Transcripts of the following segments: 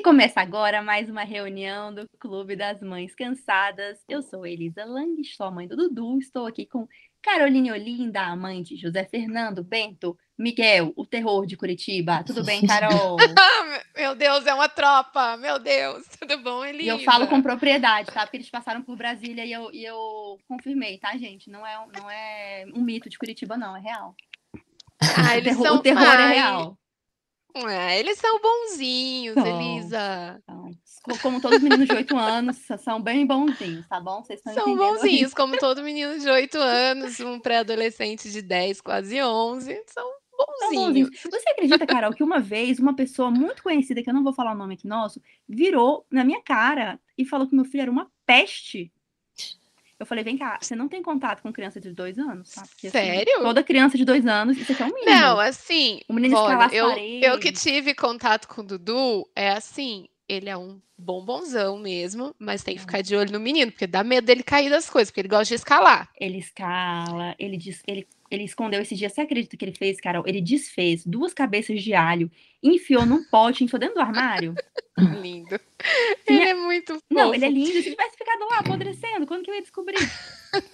E começa agora mais uma reunião do Clube das Mães Cansadas. Eu sou Elisa Lang, sou a mãe do Dudu. Estou aqui com Caroline Olinda, a mãe de José Fernando Bento, Miguel, o terror de Curitiba. Tudo bem, Carol? meu Deus, é uma tropa! Meu Deus, tudo bom, Elisa? E eu falo com propriedade, tá? Porque eles passaram por Brasília e eu, e eu confirmei, tá, gente? Não é, não é um mito de Curitiba, não, é real. Ah, o terror, o terror é real. É, eles são bonzinhos, são, Elisa. São. Como todos os meninos de 8 anos, são bem bonzinhos, tá bom? Vocês estão São bonzinhos, como todo menino de 8 anos, um pré-adolescente de 10, quase 11. São bonzinhos. Você acredita, Carol, que uma vez uma pessoa muito conhecida, que eu não vou falar o nome aqui nosso, virou na minha cara e falou que meu filho era uma peste eu falei, vem cá, você não tem contato com criança de dois anos, tá? Porque, assim, Sério? Toda criança de dois anos, isso aqui é um mínimo. Não, assim. O menino olha, eu, eu que tive contato com o Dudu, é assim, ele é um bombonzão mesmo, mas tem que ficar de olho no menino, porque dá medo dele cair das coisas, porque ele gosta de escalar. Ele escala, ele diz, ele, ele escondeu esse dia, você acredita que ele fez, Carol? Ele desfez duas cabeças de alho, enfiou num pote, enfiou dentro do armário. lindo. Ele é muito fofo. Não, ele é lindo. Se tivesse ficado lá apodrecendo, quando que eu ia descobrir?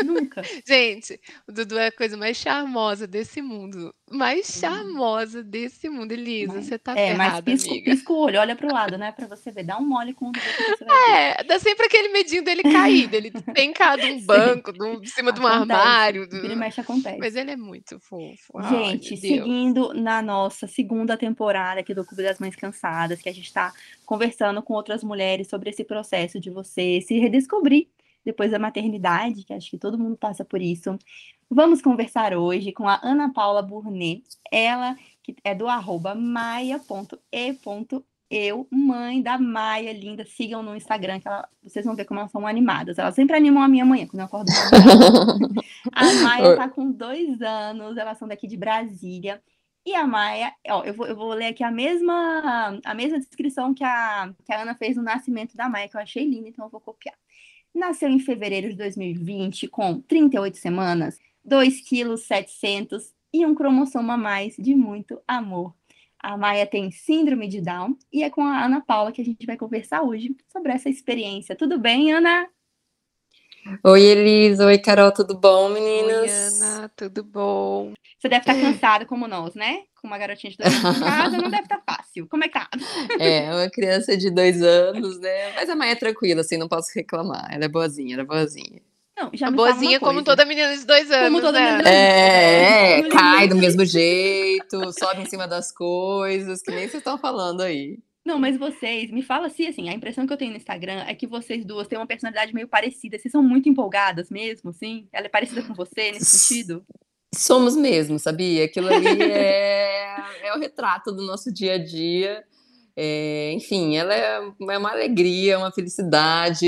Nunca. Gente, o Dudu é a coisa mais charmosa desse mundo. Mais charmosa desse mundo. Elisa, mas, você tá é, ferrada, mas pisco, amiga. pisca o olho, olha pro lado, né? Pra você ver. Dá um mole com o Dudu É, dá sempre aquele medinho dele cair, dele pencar de um banco, de, de cima acontece. de um armário. Do... Ele mexe, acontece. Mas ele é muito fofo. Gente, Ai, seguindo na nossa segunda temporada aqui do Clube das Mães Cansadas, que a gente tá conversando com outras mulheres sobre esse processo de você se redescobrir depois da maternidade, que acho que todo mundo passa por isso. Vamos conversar hoje com a Ana Paula Burnet, ela que é do arroba maia.e.eu, mãe da Maia, linda. Sigam no Instagram, que ela, vocês vão ver como elas são animadas. Elas sempre animam a minha manhã, quando eu acordo. a Maia está com dois anos, elas são daqui de Brasília. E a Maia, ó, eu vou, eu vou ler aqui a mesma, a mesma descrição que a, que a Ana fez no nascimento da Maia, que eu achei linda, então eu vou copiar. Nasceu em fevereiro de 2020, com 38 semanas, 2 quilos 700 e um cromossomo a mais de muito amor. A Maia tem síndrome de Down e é com a Ana Paula que a gente vai conversar hoje sobre essa experiência. Tudo bem, Ana? Oi, Elisa. Oi, Carol. Tudo bom, meninas? Oi, Ana. Tudo bom? Você deve estar cansada como nós, né? Com uma garotinha de dois anos em casa, não deve estar fácil. Como é que tá? É, uma criança de dois anos, né? Mas a mãe é tranquila, assim, não posso reclamar. Ela é boazinha, ela é boazinha. Não, já boazinha como toda menina de dois anos, como toda né? menina é, é, cai do mesmo jeito, sobe em cima das coisas, que nem vocês estão falando aí. Não, mas vocês, me fala assim, assim, a impressão que eu tenho no Instagram é que vocês duas têm uma personalidade meio parecida. Vocês são muito empolgadas mesmo, sim? Ela é parecida com você nesse sentido? Somos mesmo, sabia? Aquilo ali é, é o retrato do nosso dia a dia. É, enfim, ela é, é uma alegria, uma felicidade.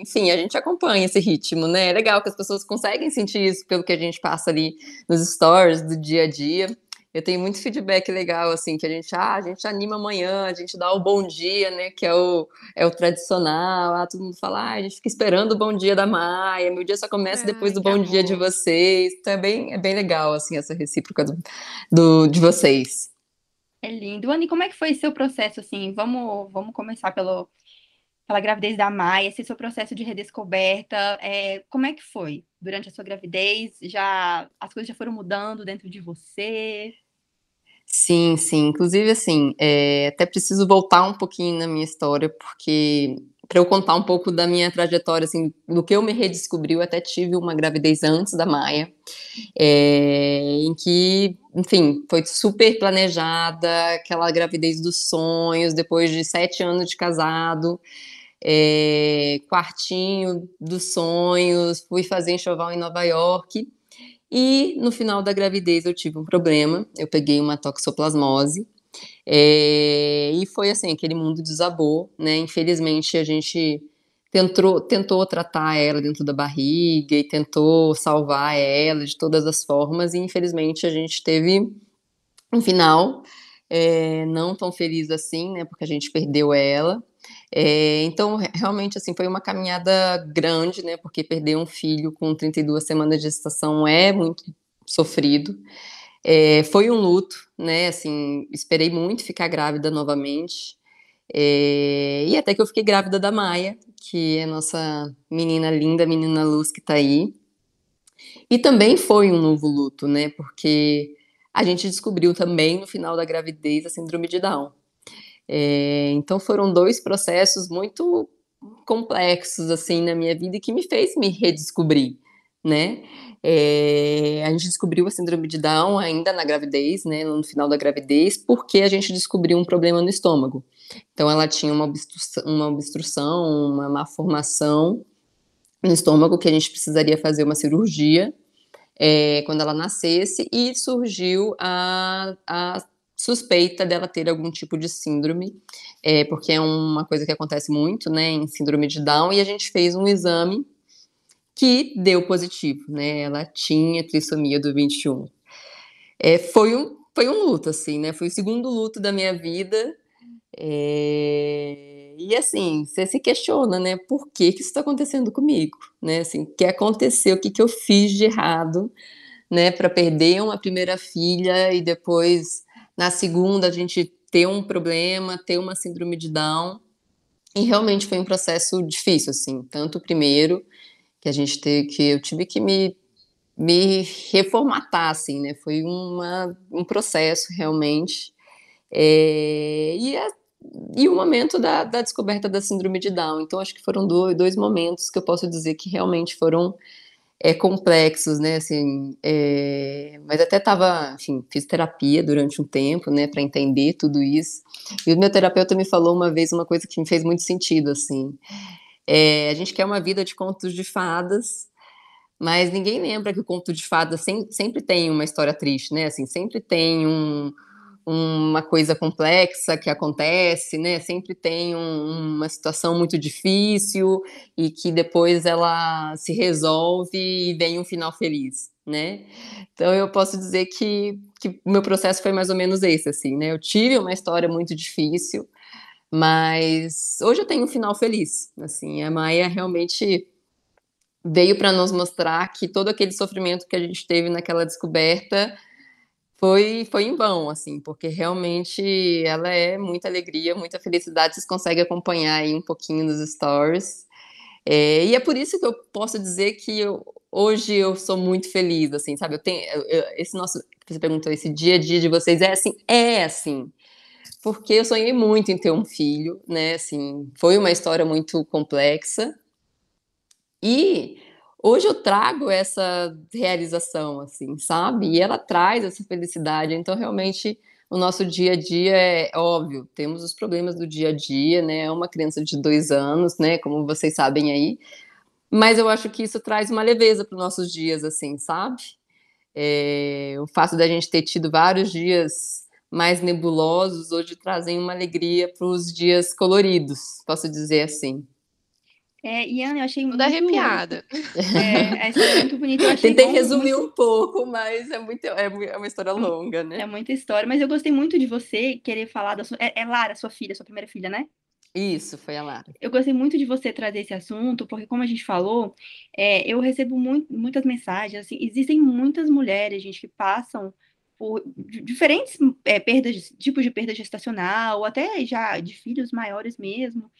Enfim, a gente acompanha esse ritmo, né? É legal que as pessoas conseguem sentir isso pelo que a gente passa ali nos stories do dia a dia eu tenho muito feedback legal, assim, que a gente, ah, a gente anima amanhã, a gente dá o bom dia, né, que é o, é o tradicional, ah, todo mundo fala, ah, a gente fica esperando o bom dia da Maia, meu dia só começa depois do bom amor. dia de vocês, então é bem, é bem legal, assim, essa recíproca do, do, de vocês. É lindo. Anny, como é que foi seu processo, assim, vamos, vamos começar pelo, pela gravidez da Maia, esse seu processo de redescoberta, é, como é que foi durante a sua gravidez? Já as coisas já foram mudando dentro de você? Sim, sim. Inclusive, assim, é, até preciso voltar um pouquinho na minha história, porque para eu contar um pouco da minha trajetória, assim, do que eu me redescobri, eu até tive uma gravidez antes da Maia, é, em que, enfim, foi super planejada, aquela gravidez dos sonhos, depois de sete anos de casado, é, quartinho dos sonhos, fui fazer enxoval em Nova York, e no final da gravidez eu tive um problema, eu peguei uma toxoplasmose, é, e foi assim, aquele mundo desabou, né? Infelizmente a gente tentou, tentou tratar ela dentro da barriga e tentou salvar ela de todas as formas, e infelizmente a gente teve um final é, não tão feliz assim, né? Porque a gente perdeu ela. É, então, realmente, assim, foi uma caminhada grande, né? Porque perder um filho com 32 semanas de gestação é muito sofrido. É, foi um luto, né? Assim, esperei muito ficar grávida novamente. É, e até que eu fiquei grávida da Maia, que é nossa menina linda, menina luz que tá aí. E também foi um novo luto, né? Porque a gente descobriu também no final da gravidez a síndrome de Down. É, então foram dois processos muito complexos assim na minha vida e que me fez me redescobrir, né? É, a gente descobriu a síndrome de Down ainda na gravidez, né, no final da gravidez, porque a gente descobriu um problema no estômago. Então, ela tinha uma obstrução, uma, obstrução, uma malformação no estômago que a gente precisaria fazer uma cirurgia é, quando ela nascesse, e surgiu a, a suspeita dela ter algum tipo de síndrome, é, porque é uma coisa que acontece muito, né, em síndrome de Down, e a gente fez um exame que deu positivo, né? Ela tinha trissomia do 21. É, foi, um, foi um luto, assim, né? Foi o segundo luto da minha vida. É... E assim, você se questiona, né? Por que, que isso está acontecendo comigo? Né? Assim, o que aconteceu? O que, que eu fiz de errado? Né, para perder uma primeira filha e depois na segunda a gente ter um problema, ter uma síndrome de Down. E realmente foi um processo difícil, assim, tanto o primeiro que a gente teve que eu tive que me me reformatar assim, né? Foi uma, um processo realmente é, e a, e o momento da, da, descoberta da síndrome de Down. Então acho que foram dois, dois momentos que eu posso dizer que realmente foram é, complexos, né? Assim, é, mas até estava, enfim, fiz terapia durante um tempo, né, para entender tudo isso. E o meu terapeuta me falou uma vez uma coisa que me fez muito sentido, assim. É, a gente quer uma vida de contos de fadas, mas ninguém lembra que o conto de fadas sem, sempre tem uma história triste, né? Assim, sempre tem um, uma coisa complexa que acontece, né? Sempre tem um, uma situação muito difícil e que depois ela se resolve e vem um final feliz, né? Então eu posso dizer que que meu processo foi mais ou menos esse, assim, né? Eu tive uma história muito difícil, mas hoje eu tenho um final feliz. Assim, a Maia realmente veio para nos mostrar que todo aquele sofrimento que a gente teve naquela descoberta foi foi em vão, assim, porque realmente ela é muita alegria, muita felicidade. Vocês conseguem acompanhar aí um pouquinho nos stories. É, e é por isso que eu posso dizer que eu, hoje eu sou muito feliz, assim, sabe? Eu tenho eu, esse nosso, você perguntou, esse dia a dia de vocês é assim, é assim porque eu sonhei muito em ter um filho, né? Assim, foi uma história muito complexa. E hoje eu trago essa realização, assim, sabe? E ela traz essa felicidade. Então, realmente, o nosso dia a dia é óbvio, temos os problemas do dia a dia, né? É uma criança de dois anos, né? Como vocês sabem aí. Mas eu acho que isso traz uma leveza para os nossos dias, assim, sabe? É, o fato da gente ter tido vários dias mais nebulosos hoje trazem uma alegria para os dias coloridos, posso dizer assim. É, Iana, eu achei muito arrepiada. É, é muito bonito. Eu Tentei bom, resumir muito... um pouco, mas é, muito, é, é uma história longa, né? É muita história, mas eu gostei muito de você querer falar da sua. É, é Lara, sua filha, sua primeira filha, né? Isso, foi a Lara. Eu gostei muito de você trazer esse assunto, porque, como a gente falou, é, eu recebo muito, muitas mensagens. Assim, existem muitas mulheres, gente, que passam por diferentes é, perdas, tipos de perda gestacional, ou até já de filhos maiores mesmo,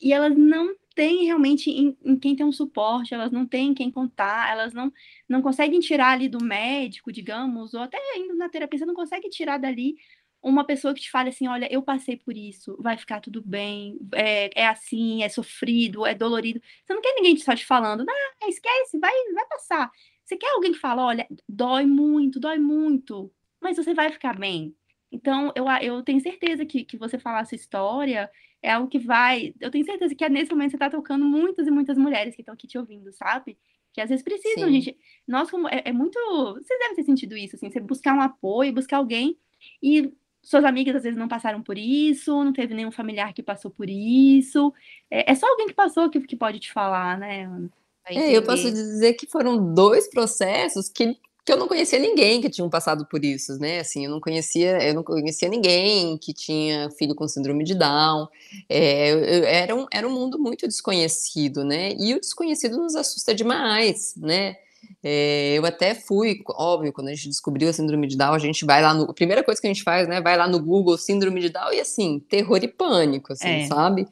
e elas não têm realmente em, em, quem tem um suporte, elas não têm quem contar, elas não, não conseguem tirar ali do médico, digamos, ou até indo na terapia, você não consegue tirar dali uma pessoa que te fale assim, olha, eu passei por isso, vai ficar tudo bem, é, é assim, é sofrido, é dolorido. Você não quer ninguém só te falando, não, esquece, vai, vai passar. Você quer alguém que fala, olha, dói muito, dói muito, mas você vai ficar bem. Então, eu, eu tenho certeza que, que você falar a sua história é algo que vai. Eu tenho certeza que é nesse momento você está tocando muitas e muitas mulheres que estão aqui te ouvindo, sabe? Que às vezes precisam, Sim. gente. Nós, como. É, é, muito. Vocês devem ter sentido isso, assim, você buscar um apoio, buscar alguém. E suas amigas às vezes não passaram por isso, não teve nenhum familiar que passou por isso. É, é só alguém que passou que, que pode te falar, né, Ana? É, eu posso dizer que foram dois processos que que eu não conhecia ninguém que tinha passado por isso, né? Assim, eu não conhecia, eu não conhecia ninguém que tinha filho com síndrome de Down. É, eu, era, um, era um mundo muito desconhecido, né? E o desconhecido nos assusta demais, né? É, eu até fui, óbvio, quando a gente descobriu a síndrome de Down, a gente vai lá no. A primeira coisa que a gente faz, né? Vai lá no Google, síndrome de Down, e assim, terror e pânico, assim, é. sabe?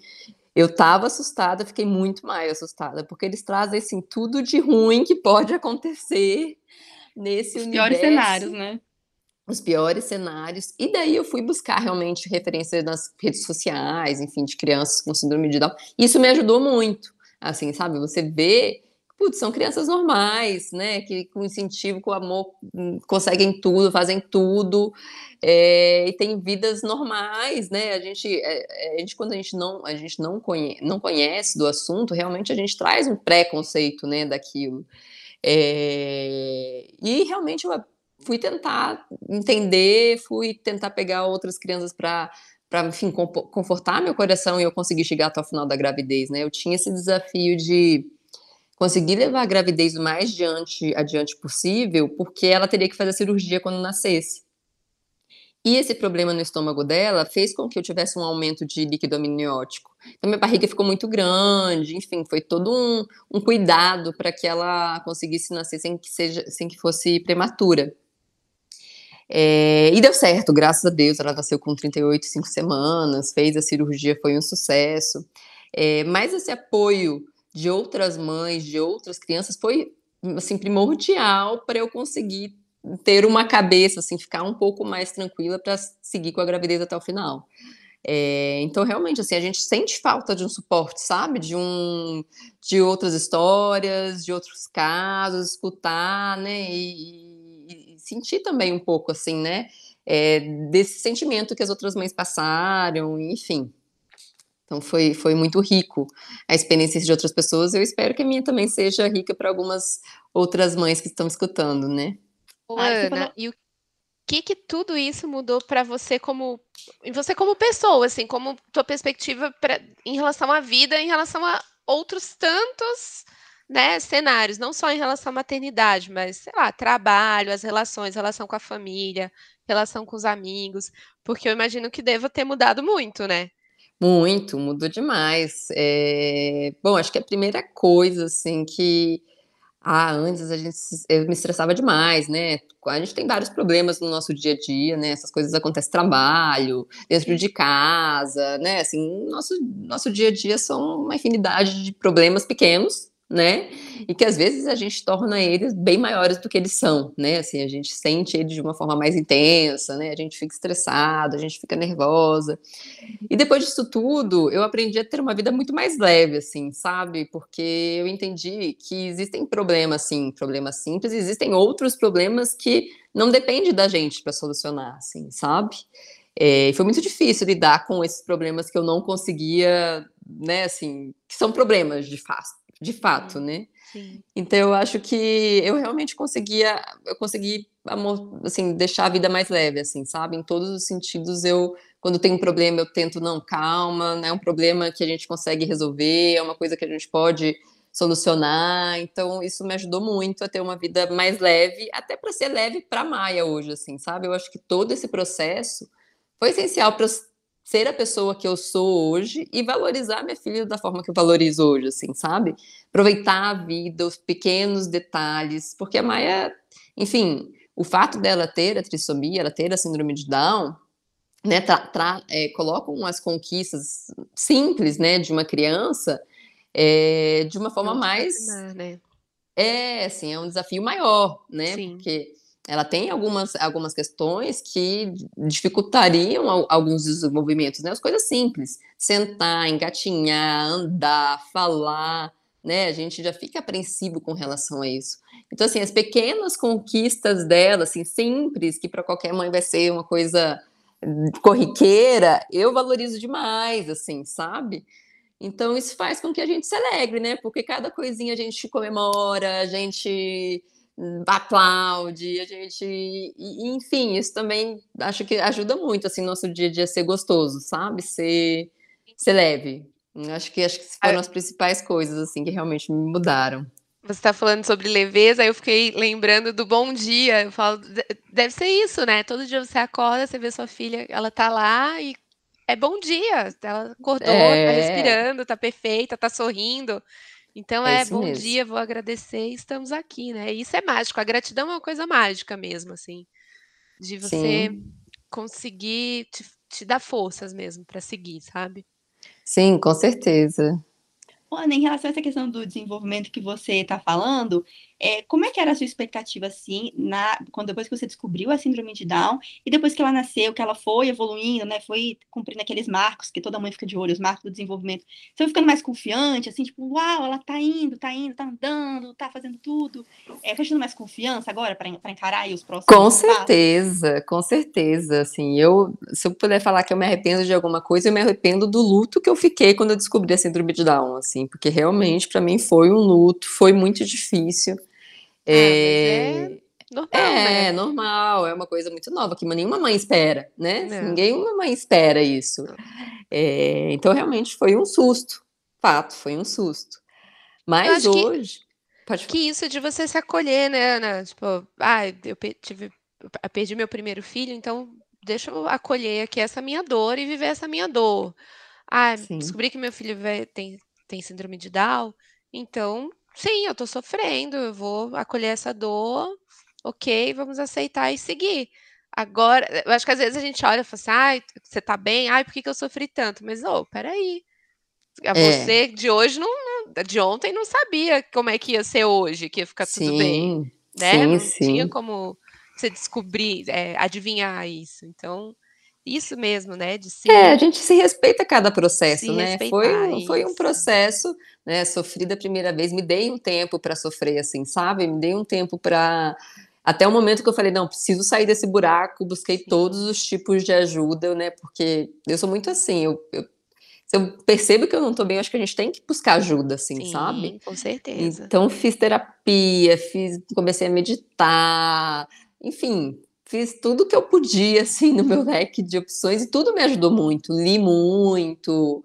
Eu tava assustada, fiquei muito mais assustada, porque eles trazem, assim, tudo de ruim que pode acontecer nesse Os universo. piores cenários, né? Os piores cenários. E daí eu fui buscar realmente referência nas redes sociais, enfim, de crianças com síndrome de Down. Isso me ajudou muito, assim, sabe? Você vê putz, são crianças normais, né? Que com incentivo, com amor, hum, conseguem tudo, fazem tudo, é, e têm vidas normais, né? A gente, é, a gente quando a gente não, a gente não, conhece, não conhece do assunto, realmente a gente traz um preconceito, né, daquilo. É, e realmente eu fui tentar entender, fui tentar pegar outras crianças para para, enfim, confortar meu coração e eu conseguir chegar até o final da gravidez, né? Eu tinha esse desafio de conseguir levar a gravidez o mais adiante, possível, porque ela teria que fazer a cirurgia quando nascesse. E esse problema no estômago dela fez com que eu tivesse um aumento de líquido amniótico. Então, minha barriga ficou muito grande, enfim, foi todo um, um cuidado para que ela conseguisse nascer sem que, seja, sem que fosse prematura. É, e deu certo, graças a Deus. Ela nasceu com 38, 5 semanas, fez a cirurgia, foi um sucesso. É, mas esse apoio de outras mães, de outras crianças, foi assim primordial para eu conseguir ter uma cabeça, assim, ficar um pouco mais tranquila para seguir com a gravidez até o final. É, então, realmente, assim, a gente sente falta de um suporte, sabe? De um, de outras histórias, de outros casos, escutar, né? E, e, sentir também um pouco, assim, né? É, desse sentimento que as outras mães passaram, enfim. Então foi, foi muito rico a experiência de outras pessoas. Eu espero que a minha também seja rica para algumas outras mães que estão escutando, né? Ana, falou... e o que que tudo isso mudou para você como você como pessoa, assim, como tua perspectiva pra, em relação à vida, em relação a outros tantos né, cenários, não só em relação à maternidade, mas, sei lá, trabalho, as relações, relação com a família, relação com os amigos, porque eu imagino que deva ter mudado muito, né? Muito, mudou demais. É... Bom, acho que a primeira coisa, assim, que ah, antes a gente eu me estressava demais, né? A gente tem vários problemas no nosso dia a dia, né? Essas coisas acontecem trabalho, dentro de casa, né? Assim, nosso nosso dia a dia são uma infinidade de problemas pequenos né? E que às vezes a gente torna eles bem maiores do que eles são, né? Assim, a gente sente eles de uma forma mais intensa, né? A gente fica estressado, a gente fica nervosa. E depois disso tudo, eu aprendi a ter uma vida muito mais leve, assim, sabe? Porque eu entendi que existem problemas, sim, problemas simples, existem outros problemas que não dependem da gente para solucionar, assim, sabe? É, foi muito difícil lidar com esses problemas que eu não conseguia, né, assim, que são problemas de fato de fato, né? Sim. Então eu acho que eu realmente conseguia, eu consegui assim deixar a vida mais leve, assim, sabe? Em todos os sentidos eu quando tem um problema eu tento não calma, né? É um problema que a gente consegue resolver, é uma coisa que a gente pode solucionar. Então isso me ajudou muito a ter uma vida mais leve, até para ser leve para Maia hoje, assim, sabe? Eu acho que todo esse processo foi essencial para ser a pessoa que eu sou hoje e valorizar minha filha da forma que eu valorizo hoje, assim, sabe? Aproveitar a vida, os pequenos detalhes, porque a Maia, enfim, o fato dela ter a trissomia, ela ter a síndrome de Down, né, tra, tra, é, colocam as conquistas simples, né, de uma criança é, de uma forma mais, né? é, assim, é um desafio maior, né, Sim. porque ela tem algumas, algumas questões que dificultariam alguns desenvolvimentos, né? As coisas simples, sentar, engatinhar, andar, falar, né? A gente já fica apreensivo com relação a isso. Então, assim, as pequenas conquistas dela, assim, simples, que para qualquer mãe vai ser uma coisa corriqueira, eu valorizo demais, assim, sabe? Então, isso faz com que a gente se alegre, né? Porque cada coisinha a gente comemora, a gente aplaude, a gente. Enfim, isso também acho que ajuda muito assim nosso dia a dia ser gostoso, sabe? Ser, ser leve. Acho que acho que foram as principais coisas assim que realmente me mudaram. Você está falando sobre leveza, eu fiquei lembrando do bom dia. Eu falo, deve ser isso, né? Todo dia você acorda, você vê sua filha, ela tá lá e é bom dia. Ela acordou, tá é... tá respirando, tá perfeita, tá sorrindo. Então É é bom mesmo. dia, vou agradecer e estamos aqui, né? Isso é mágico. A gratidão é uma coisa mágica mesmo, assim, de você Sim. conseguir te, te dar forças mesmo para seguir, sabe? Sim, com certeza. Ana, em relação a essa questão do desenvolvimento que você está falando, é, como é que era a sua expectativa, assim, na, quando depois que você descobriu a síndrome de Down, e depois que ela nasceu, que ela foi evoluindo, né, foi cumprindo aqueles marcos, que toda mãe fica de olho, os marcos do desenvolvimento, você foi ficando mais confiante, assim, tipo, uau, ela tá indo, tá indo, tá andando, tá fazendo tudo, é, foi tendo mais confiança agora para encarar aí os próximos Com passos? certeza, com certeza. Assim, eu, se eu puder falar que eu me arrependo de alguma coisa, eu me arrependo do luto que eu fiquei quando eu descobri a síndrome de Down, assim, porque realmente para mim foi um luto, foi muito difícil. Ah, mas é normal, É, né? normal, é uma coisa muito nova que nenhuma mãe espera, né? Não. Ninguém, uma mãe espera isso. É, então, realmente foi um susto. Fato, foi um susto. Mas acho que- hoje. Pode falar. Que isso de você se acolher, né, Ana? Tipo, ah, eu tive, perdi meu primeiro filho, então deixa eu acolher aqui essa minha dor e viver essa minha dor. Ah, Sim. descobri que meu filho tem, tem síndrome de Down, então, sim, eu tô sofrendo, eu vou acolher essa dor, ok, vamos aceitar e seguir. Agora, eu acho que às vezes a gente olha e fala assim, ai, você tá bem? Ai, por que que eu sofri tanto? Mas, ô, peraí. É. Você de hoje não, não- de ontem não sabia como é que ia ser hoje, que ia ficar tudo bem, Sim, né? sim, Não sim. tinha como você descobrir, é, adivinhar isso. Então, isso mesmo, né? De se É, a gente se respeita cada processo, Se né? Foi, um- foi um processo, né? Sofri da primeira vez, me dei um tempo para sofrer, assim, sabe? Me dei um tempo para até o momento que eu falei, não, preciso sair desse buraco, busquei Sim. todos os tipos de ajuda, né? Porque eu sou muito assim, eu, eu- se eu percebo que eu não tô bem, eu acho que a gente tem que buscar ajuda, assim, sabe? Sim, com certeza. Então fiz terapia, fiz, comecei a meditar, enfim, fiz tudo que eu podia assim no meu leque de opções e tudo me ajudou muito, li muito.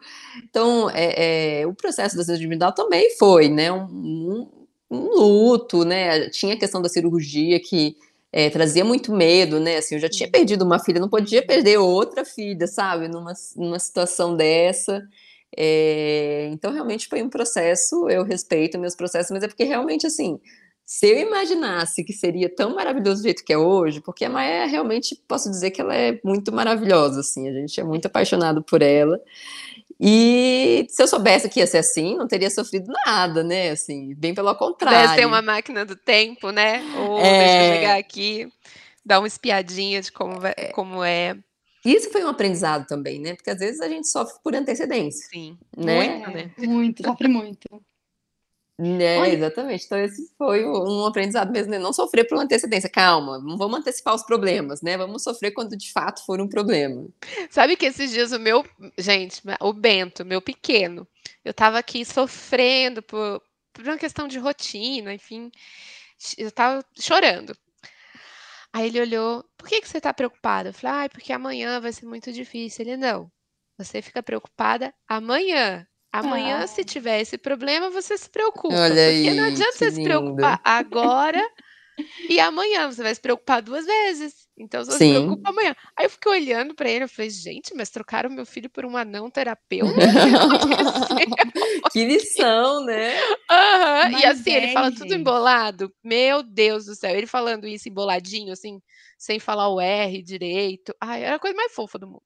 Então é, é, o processo da de Down também foi, né, um, um- luto, né? Tinha a questão da cirurgia que é, trazia muito medo, né? Assim, eu já tinha perdido uma filha, não podia perder outra filha, sabe? Numa, numa situação dessa. É, então, realmente foi um processo, eu respeito meus processos, mas é porque realmente, assim, se eu imaginasse que seria tão maravilhoso do jeito que é hoje, porque a Maia realmente, posso dizer que ela é muito maravilhosa, assim, a gente é muito apaixonado por ela, e se eu soubesse que ia ser assim, não teria sofrido nada, né, assim, bem pelo Pudesse ter contrário. uma máquina do tempo, né? Ou deixa eu É. chegar aqui, dar uma espiadinha de como, vai- como é. Isso foi um aprendizado também, né, porque às vezes a gente sofre por antecedência, Sim, né, muito, né? Muito, sofre muito. Né, Olha- exatamente. Então, esse foi um aprendizado mesmo, né? Não sofrer por antecedência. Calma, não vamos antecipar os problemas, né? Vamos sofrer quando de fato for um problema. Sabe que esses dias o meu, gente, o Bento, meu pequeno, eu tava aqui sofrendo por, por uma questão de rotina, enfim, eu tava chorando. Aí ele olhou, por que que você tá preocupada? Eu falei, ai, porque amanhã vai ser muito difícil. Ele, não, você fica preocupada amanhã. Amanhã, Ah. se tiver esse problema, você se preocupa. Olha porque não aí, adianta você se lindo. preocupar agora e amanhã. Você vai se preocupar duas vezes. Então, você se Sim. preocupa amanhã. Aí eu fiquei olhando pra ele, eu falei, gente, mas trocaram meu filho por um anão terapeuta? Que lição, né? Aham, E assim, ele é, fala tudo gente. embolado. Meu Deus do céu. Ele falando isso emboladinho, assim, sem falar o R direito. Ai, era a coisa mais fofa do mundo.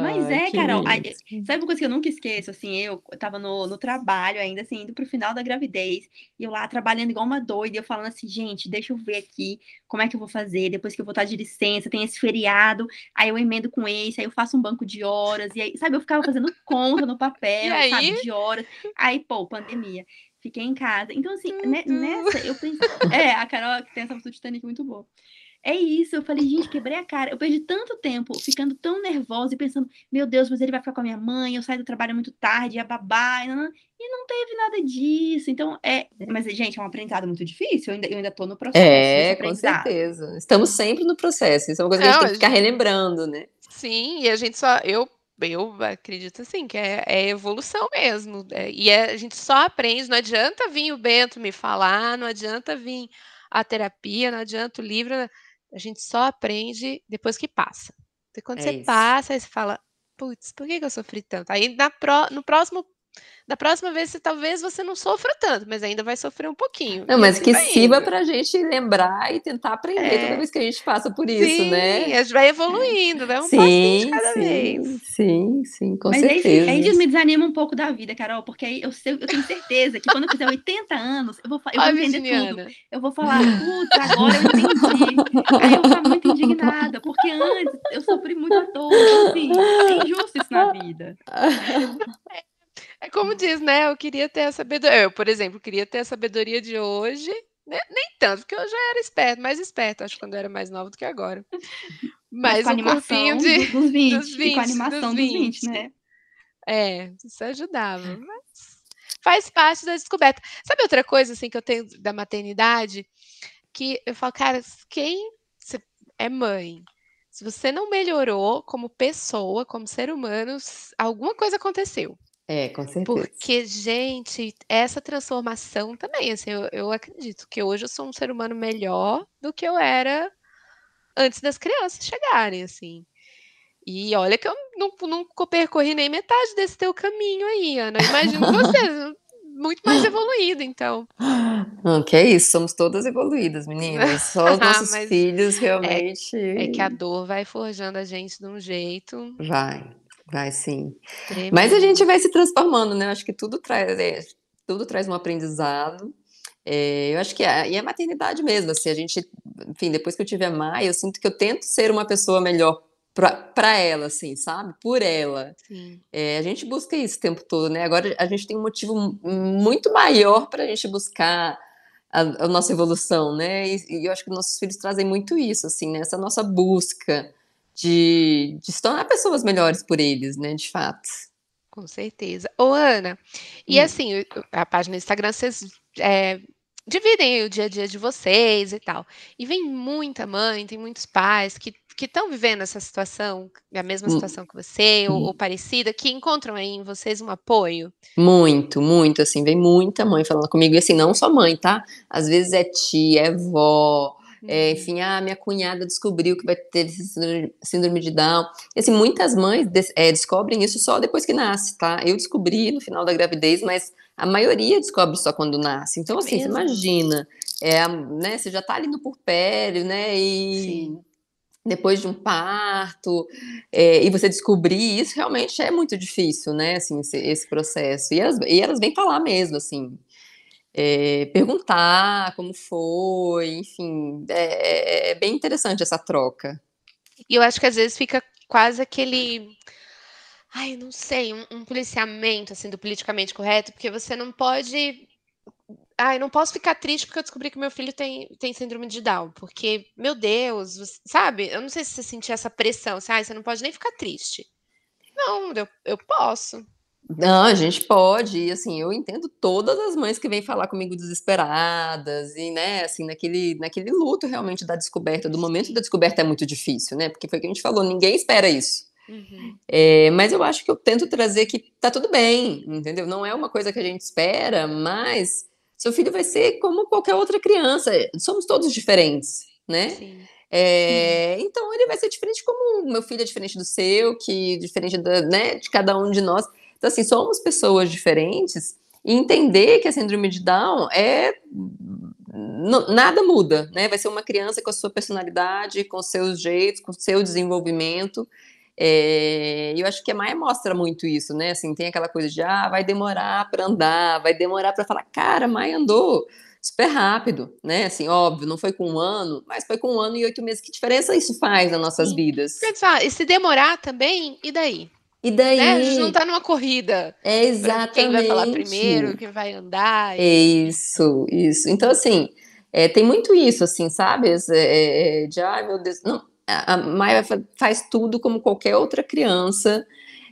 Mas é, Carol, lindo. sabe uma coisa que eu nunca esqueço, assim, eu tava no, no trabalho ainda, assim, indo pro final da gravidez, e eu lá trabalhando igual uma doida, e eu falando assim, gente, deixa eu ver aqui como é que eu vou fazer, depois que eu vou estar de licença, tem esse feriado, aí eu emendo com esse, aí eu faço um banco de horas, e aí, sabe, eu ficava fazendo conta no papel, sabe, de horas, aí, pô, pandemia, fiquei em casa, então, assim, Tudo. nessa, eu pensei, é, a Carol que tem essa foto Titanic muito boa. É isso, eu falei, gente, quebrei a cara. Eu perdi tanto tempo ficando tão nervosa e pensando, meu Deus, mas ele vai ficar com a minha mãe, eu saio do trabalho muito tarde, é babá, e não, e não teve nada disso. Então, é. Mas, gente, é um aprendizado muito difícil, eu ainda, eu ainda tô no processo É, com certeza. Estamos sempre no processo. Isso é uma coisa que a gente Não, tem que ficar relembrando, né? Sim, e a gente só. Eu, eu acredito assim, que é, é evolução mesmo. é, e é- a gente só aprende. Não adianta vir o Bento me falar, não adianta vir a terapia, não adianta o livro. A gente só aprende depois que passa. Então, quando É você isso. passa, aí você fala, putz, por que, que eu sofri tanto? Aí na pró- no próximo da próxima vez você, talvez você não sofra tanto, mas ainda vai sofrer um pouquinho. Não, mas que sirva para a gente lembrar e tentar aprender é. toda vez que a gente passa por isso, sim, né? a gente vai evoluindo, né? Um sim, passinho de cada sim, vez. Sim, sim, com mas certeza. Aí, aí me desanima um pouco da vida, Carol, porque aí eu, eu tenho certeza que quando eu fizer 80 anos, eu vou, eu vou entender Virginiana. tudo. Eu vou falar, putz, agora eu entendi. aí eu vou ficar muito indignada, porque antes eu sofri muito à toa. Assim, é injusto isso na vida. É como diz, né? Eu queria ter a sabedoria. Eu, por exemplo, queria ter a sabedoria de hoje. Né? Nem tanto, porque eu já era esperto, mais esperto, acho, quando eu era mais nova do que agora. Mas, o corpinho de, dos 20, dos 20 com a animação dos 20, dos 20 né? É, isso ajudava. Mas faz parte da descoberta. Sabe outra coisa assim que eu tenho da maternidade? Que eu falo, cara, quem é mãe? Se você não melhorou como pessoa, como ser humano, alguma coisa aconteceu. É, com certeza. Porque, gente, essa transformação também, assim, eu, eu acredito que hoje eu sou um ser humano melhor do que eu era antes das crianças chegarem, assim. E olha que eu não, não percorri nem metade desse teu caminho aí, Ana. Imagino você, muito mais evoluído, então. Não, que é isso, somos todas evoluídas, meninas. Só os nossos filhos realmente. É, é, que a dor vai forjando a gente de um jeito. Vai. Vai sim. Tremendo. Mas a gente vai se transformando, né? Eu acho que tudo traz, é, tudo traz um aprendizado. É, eu acho que é, e é maternidade mesmo, assim, a gente, enfim, depois que eu tive a Maia, eu sinto que eu tento ser uma pessoa melhor para ela, assim, sabe? Por ela. É, a gente busca isso o tempo todo, né? Agora a gente tem um motivo muito maior para a gente buscar a, a, nossa evolução, né? E, e, eu acho que nossos filhos trazem muito isso, assim, né? Essa nossa busca de, de se tornar pessoas melhores por eles, né, de fato. Com certeza. Ô, Ana, e hum. assim, a página do Instagram, vocês é, dividem o dia a dia de vocês e tal. E vem muita mãe, tem muitos pais que que estão vivendo essa situação, a mesma hum. situação que você, ou, ou, parecida, que encontram aí em vocês um apoio? Muito, muito, assim, vem muita mãe falando comigo, e assim, não só mãe, tá? Às vezes é tia, é vó, é, enfim, ah, minha cunhada descobriu que vai ter síndrome de Down. E, assim, muitas mães é, descobrem isso só depois que nasce, tá? Eu descobri no final da gravidez, mas a maioria descobre só quando nasce. Então, assim, você imagina, é, né, você já tá ali no purpério, né, e... Sim. Depois de um parto, é, e você descobrir isso, realmente é muito difícil, né? Assim, esse, esse processo. E elas, e elas vêm falar mesmo, assim, é, perguntar como foi, enfim, é, é, bem interessante essa troca. E eu acho que às vezes fica quase aquele, ai, não sei, um, um policiamento assim do politicamente correto, porque você não pode Ai, não posso ficar triste porque eu descobri que meu filho tem, tem síndrome de Down. Porque, meu Deus, você, sabe? Eu não sei se você sentia essa pressão. Assim, ai, você não pode nem ficar triste. Não, eu, eu posso. Não, a gente pode, e assim, eu entendo todas as mães que vêm falar comigo desesperadas, e né, assim, naquele, naquele luto realmente da descoberta, do momento da descoberta é muito difícil, né, porque foi o que a gente falou, ninguém espera isso. Uhum. É, mas eu acho que eu tento trazer que tá tudo bem, entendeu? Não é uma coisa que a gente espera, mas seu filho vai ser como qualquer outra criança, somos todos diferentes, né? Sim. É. Então ele vai ser diferente como o meu filho é diferente do seu, que diferente da, né, de cada um de nós. Então, assim, somos pessoas diferentes e entender que a síndrome de Down é. nada muda, né? Vai ser uma criança com a sua personalidade, com seus jeitos, com seu desenvolvimento. É, eu acho que a Maia mostra muito isso, né? Assim, tem aquela coisa de, ah, vai demorar para andar, vai demorar para falar, cara, a Maia andou super rápido, né? Assim, óbvio, não foi com um ano, mas foi com um ano e oito meses. Que diferença isso faz nas nossas Sim. vidas? E se demorar também, e daí? E daí? Né? A gente não tá numa corrida. É exatamente. Quem vai falar primeiro, quem vai andar. E... É isso, isso. Então, assim, é, tem muito isso, assim, sabe? É, é, de, ai, meu Deus. Não, a Maia faz tudo como qualquer outra criança.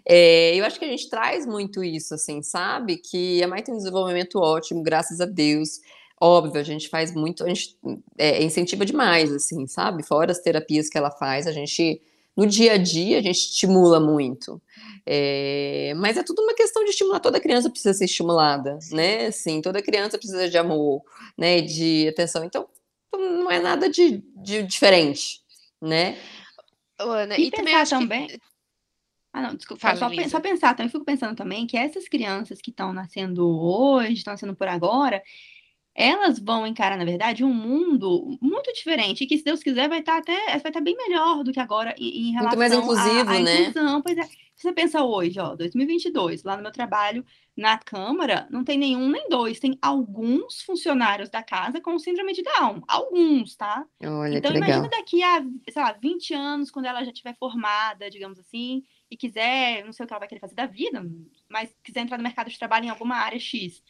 É, eu acho que a gente traz muito isso, assim, sabe? Que a Maia tem um desenvolvimento ótimo, graças a Deus. Óbvio, a gente faz muito, a gente é, incentiva demais, assim, sabe? Fora as terapias que ela faz, a gente no dia a dia a gente estimula muito. É, mas é tudo uma questão de estimular. Toda criança precisa ser estimulada, né? Sim, toda criança precisa de amor, né? De atenção. Então, não é nada de, de diferente, né? Ana, e, e também acho também. Que... Ah, não, desculpa, Fala, só, só, pensar, então eu fico pensando também que essas crianças que estão nascendo hoje, estão nascendo por agora, elas vão encarar, na verdade, um mundo muito diferente, e que, se Deus quiser, vai estar tá até vai estar tá bem melhor do que agora em, em relação muito mais inclusivo, à, à né? inclusão. Pois é, você pensa hoje, ó, 2022, lá no meu trabalho na Câmara, não tem nenhum nem dois, tem alguns funcionários da casa com síndrome de Down. Alguns, tá? Olha, então, imagina daqui a, sei lá, 20 anos, quando ela já estiver formada, digamos assim, e quiser, não sei o que ela vai querer fazer da vida, mas quiser entrar no mercado de trabalho em alguma área X.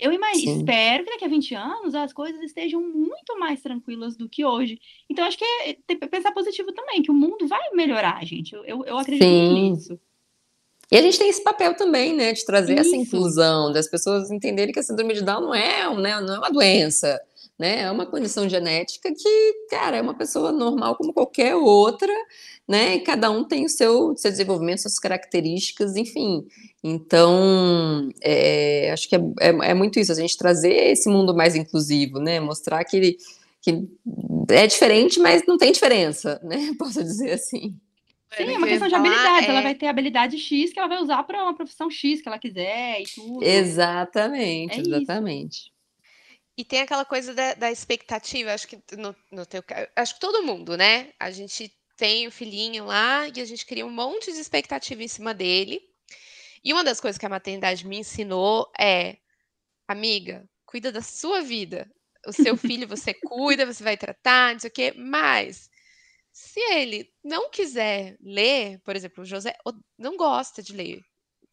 Eu imagino, espero que daqui a 20 anos as coisas estejam muito mais tranquilas do que hoje. Então, acho que é, é pensar positivo também, que o mundo vai melhorar, gente. Eu, eu, eu acredito Sim. nisso. E a gente tem esse papel também, né, de trazer Isso. essa inclusão, das pessoas entenderem que a síndrome de Down não é, né, não é uma doença, né, é uma condição genética que, cara, é uma pessoa normal como qualquer outra, né, e cada um tem o seu, seu desenvolvimento, suas características, enfim. Então, é, acho que é, é, é, muito isso, a gente trazer esse mundo mais inclusivo, né, mostrar que, que é diferente, mas não tem diferença, né, posso dizer assim. Sim, é uma questão de habilidade. É... Ela vai ter habilidade X que ela vai usar para uma profissão X que ela quiser e tudo. Exatamente, é exatamente. Isso. E tem aquela coisa da, da expectativa, acho que no, no teu acho que todo mundo, né? A gente tem o filhinho lá e a gente cria um monte de expectativa em cima dele. E uma das coisas que a maternidade me ensinou é, amiga, cuida da sua vida. O seu filho você cuida, você vai tratar, não sei o quê, mas se ele não quiser ler, por exemplo, o José não gosta de ler.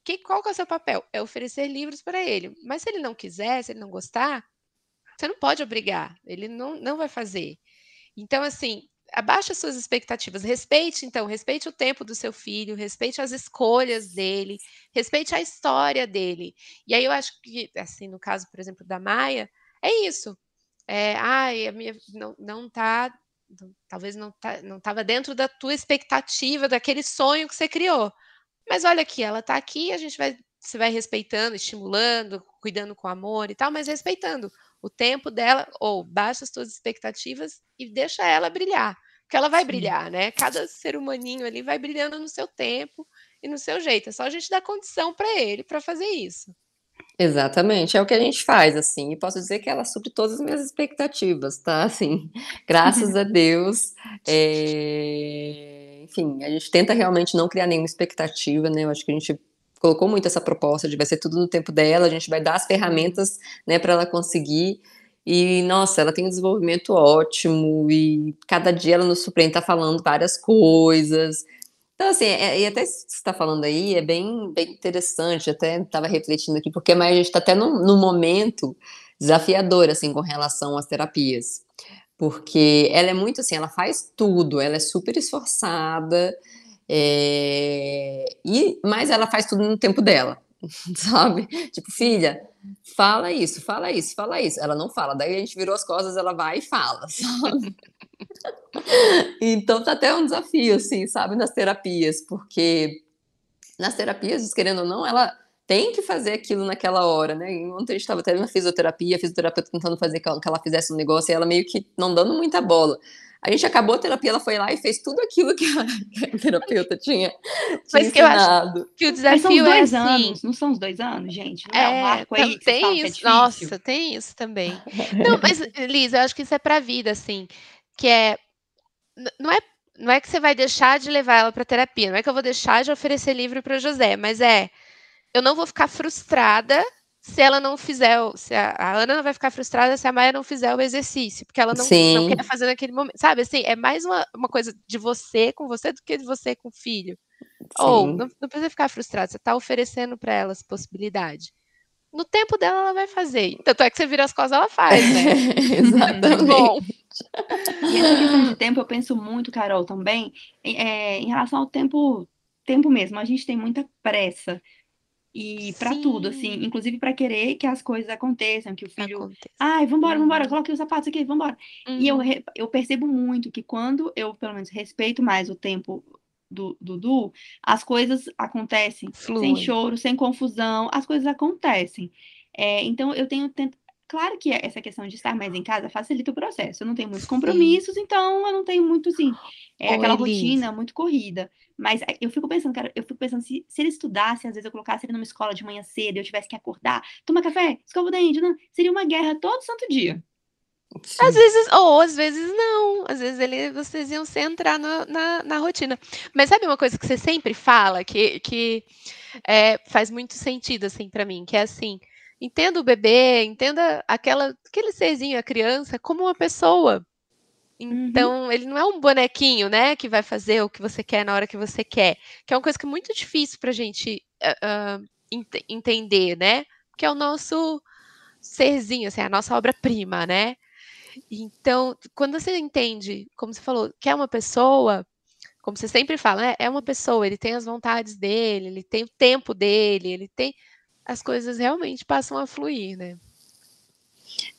Que, qual que é o seu papel? É oferecer livros para ele. Mas se ele não quiser, se ele não gostar, você não pode obrigar. Ele não, não vai fazer. Então, assim, abaixa suas expectativas, respeite, então, respeite o tempo do seu filho, respeite as escolhas dele, respeite a história dele. E aí eu acho que, assim, no caso, por exemplo, da Maia, é isso. É, ai, a minha não, não tá, talvez não tá, não estava dentro da tua expectativa, daquele sonho que você criou. Mas olha aqui, ela está aqui, a gente vai, você vai respeitando, estimulando, cuidando com amor e tal, mas respeitando o tempo dela, ou baixa as suas expectativas e deixa ela brilhar. Porque ela vai Sim. brilhar, né? Cada ser humaninho ali vai brilhando no seu tempo e no seu jeito. É só a gente dar condição para ele para fazer isso. Exatamente, é o que a gente faz, assim, e posso dizer que ela supre todas as minhas expectativas, tá? Assim, graças a Deus, é... enfim, a gente tenta realmente não criar nenhuma expectativa, né? Eu acho que a gente colocou muito essa proposta de vai ser tudo no tempo dela, a gente vai dar as ferramentas, né, para ela conseguir. E, nossa, ela tem um desenvolvimento ótimo e cada dia ela nos surpreende, tá falando várias coisas. Então, assim, é, e até isso que você está falando aí é bem, bem interessante, até estava refletindo aqui, porque a gente está até num, num momento desafiador, assim, com relação às terapias. Porque ela é muito assim, ela faz tudo, ela é super esforçada, é, e, mas ela faz tudo no tempo dela, sabe? Tipo, filha, fala isso, fala isso, fala isso. Ela não fala, daí a gente virou as costas, ela vai e fala, sabe? então tá até um desafio, assim, sabe, nas terapias, porque nas terapias, querendo ou não, ela tem que fazer aquilo naquela hora, né? Ontem a gente estava até na fisioterapia, a fisioterapeuta tentando fazer que ela fizesse um negócio e ela meio que não dando muita bola. A gente acabou a terapia, ela foi lá e fez tudo aquilo que a, terapeuta tinha, tinha Mas que eu acho que o desafio é assim, anos, não são os dois anos, gente? Não é, é um marco aí tem isso, é nossa, tem isso também. Não, mas Lisa, eu acho que isso é pra vida, assim, que é não é não é que você vai deixar de levar ela para terapia, não é que eu vou deixar de oferecer livro para José, mas é eu não vou ficar frustrada se ela não fizer, se a, a, Ana não vai ficar frustrada se a Maia não fizer o exercício, porque ela não, não quer fazer naquele momento. Sabe, assim, é mais uma, uma coisa de você com você do que de você com o filho. Sim. Ou, não, não, precisa ficar frustrada, você está oferecendo para ela essa possibilidade. No tempo dela, ela vai fazer. Tanto é que você vira as costas, ela faz, né? Exatamente. Bom. E essa questão de tempo, eu penso muito, Carol, também, é, em relação ao tempo, tempo mesmo. A gente tem muita pressa e para tudo, assim, inclusive para querer que as coisas aconteçam, que o filho, Acontece. ai, vambora, vambora, uhum. coloque os sapatos aqui, vambora. Uhum. E eu, uhum. eu percebo muito que quando eu, pelo menos, respeito mais o tempo do Dudu, as coisas acontecem Flui. sem choro, sem confusão, as coisas acontecem. É, então, eu tenho Claro que essa questão de estar mais em casa facilita o processo. Eu não tenho muitos compromissos, Sim. então eu não tenho muito, assim, é, aquela rotina muito corrida. Mas é, eu fico pensando, cara, eu fico pensando se, se ele estudasse, às vezes eu colocasse ele numa escola de manhã cedo, eu tivesse que acordar, tomar café, escova o dente, não, seria uma guerra todo santo dia. Sim. Às vezes, ou às vezes não. Às vezes ele, vocês iam se entrar no, na, na rotina. Mas sabe uma coisa que você sempre fala, que, que é, faz muito sentido, assim, para mim, que é assim, entenda o bebê, entenda aquela, aquele serzinho, a criança, como uma pessoa. Então, uhum. ele não é um bonequinho, né, que vai fazer o que você quer na hora que você quer. Que é uma coisa que é muito difícil pra gente uh, uh, ent entender, né? Que é o nosso serzinho, assim, a nossa obra-prima, né? Então, quando você entende, como você falou, que é uma pessoa, como você sempre fala, é, é uma pessoa, ele tem as vontades dele, ele tem o tempo dele, ele tem. As coisas realmente passam a fluir, né?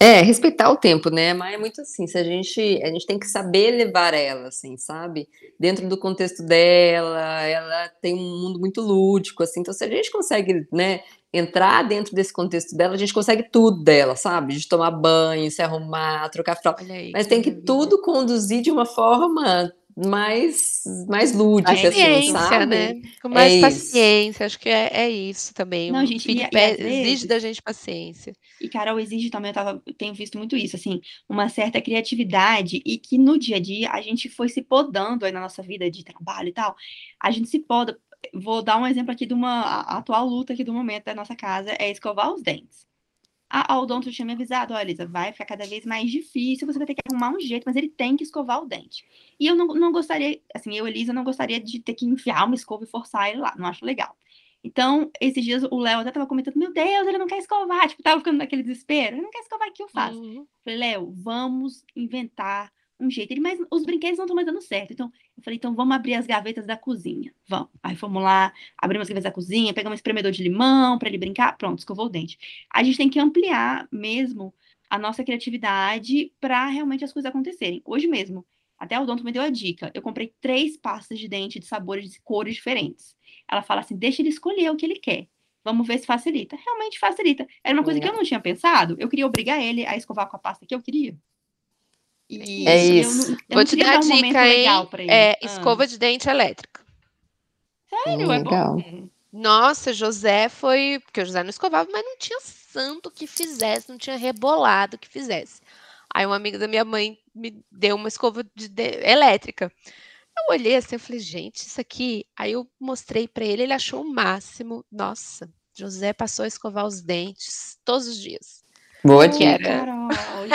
É, respeitar o tempo, né? Mas é muito assim, se a gente, a gente tem que saber levar ela, assim, sabe? Dentro do contexto dela, ela tem um mundo muito lúdico, assim, então se a gente consegue, né, entrar dentro desse contexto dela, a gente consegue tudo dela, sabe? De tomar banho, se arrumar, trocar fralda. Mas tem que tudo conduzir de uma forma mais, mais lúdica, assim, assim, sabe? Né? Com mais é paciência, isso. acho que é, é isso também. Não, gente, e, e exige da gente paciência. E Carol exige também, eu, tava, eu tenho visto muito isso, assim, uma certa criatividade e que no dia a dia a gente foi se podando aí na nossa vida de trabalho e tal, a gente se poda. Vou dar um exemplo aqui de uma atual luta aqui do momento da nossa casa, é escovar os dentes a, a odonto tinha me avisado, olha, Elisa, vai ficar cada vez mais difícil, você vai ter que arrumar um jeito, mas ele tem que escovar o dente. E eu não, não gostaria, assim, eu, Elisa, não gostaria de ter que enfiar uma escova e forçar ele lá, não acho legal. Então, esses dias o Léo até tava comentando, meu Deus, ele não quer escovar, tipo, tava ficando naquele desespero, ele não quer escovar, o que eu faço? Uhum. Falei, Léo, vamos inventar um jeito. Ele, mas os brinquedos não estão mais dando certo. Então, eu falei, então vamos abrir as gavetas da cozinha. Vamos. Aí fomos lá, abrimos as gavetas da cozinha, pegamos um espremedor de limão para ele brincar, pronto, escovou o dente. A gente tem que ampliar mesmo a nossa criatividade para realmente as coisas acontecerem. Hoje mesmo, até o Donto me deu a dica. Eu comprei três pastas de dente de sabores e cores diferentes. Ela fala assim: deixa ele escolher o que ele quer. Vamos ver se facilita. Realmente facilita. Era uma coisa é. que eu não tinha pensado. Eu queria obrigar ele a escovar com a pasta que eu queria. E é isso. Eu, eu Vou te dar a um dica, hein? É, ah. escova de dente elétrica. Sério? É bom? Nossa, José foi. Porque o José não escovava, mas não tinha santo que fizesse, não tinha rebolado que fizesse. Aí uma amiga da minha mãe me deu uma escova de, de, elétrica. Eu olhei assim, eu falei, gente, isso aqui. Aí eu mostrei para ele, ele achou o máximo. Nossa, José passou a escovar os dentes todos os dias. Boa que era,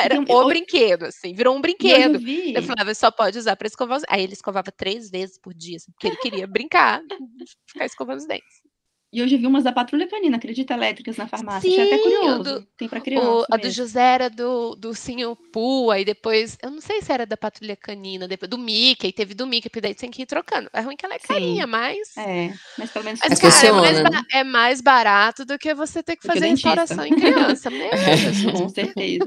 era o brinquedo, assim, virou um brinquedo. Eu, eu falava, só pode usar para escovar os... Aí ele escovava três vezes por dia, assim, porque ele queria brincar, ficar escovando os dentes. E hoje vi umas da Patrulha Canina, acredita, elétricas na farmácia. Sim, Achei até curioso. Do, Tem para criança. O, a do José era do, do Sinho Poo, aí depois. Eu não sei se era da Patrulha Canina, depois do Mickey, teve do Mickey, porque daí tem que ir trocando. É ruim que ela é carinha, mas. É, mas pelo menos. Mas, cara, é, mais, né? é mais barato do que você ter que fazer restauração em criança. mesmo. Com certeza.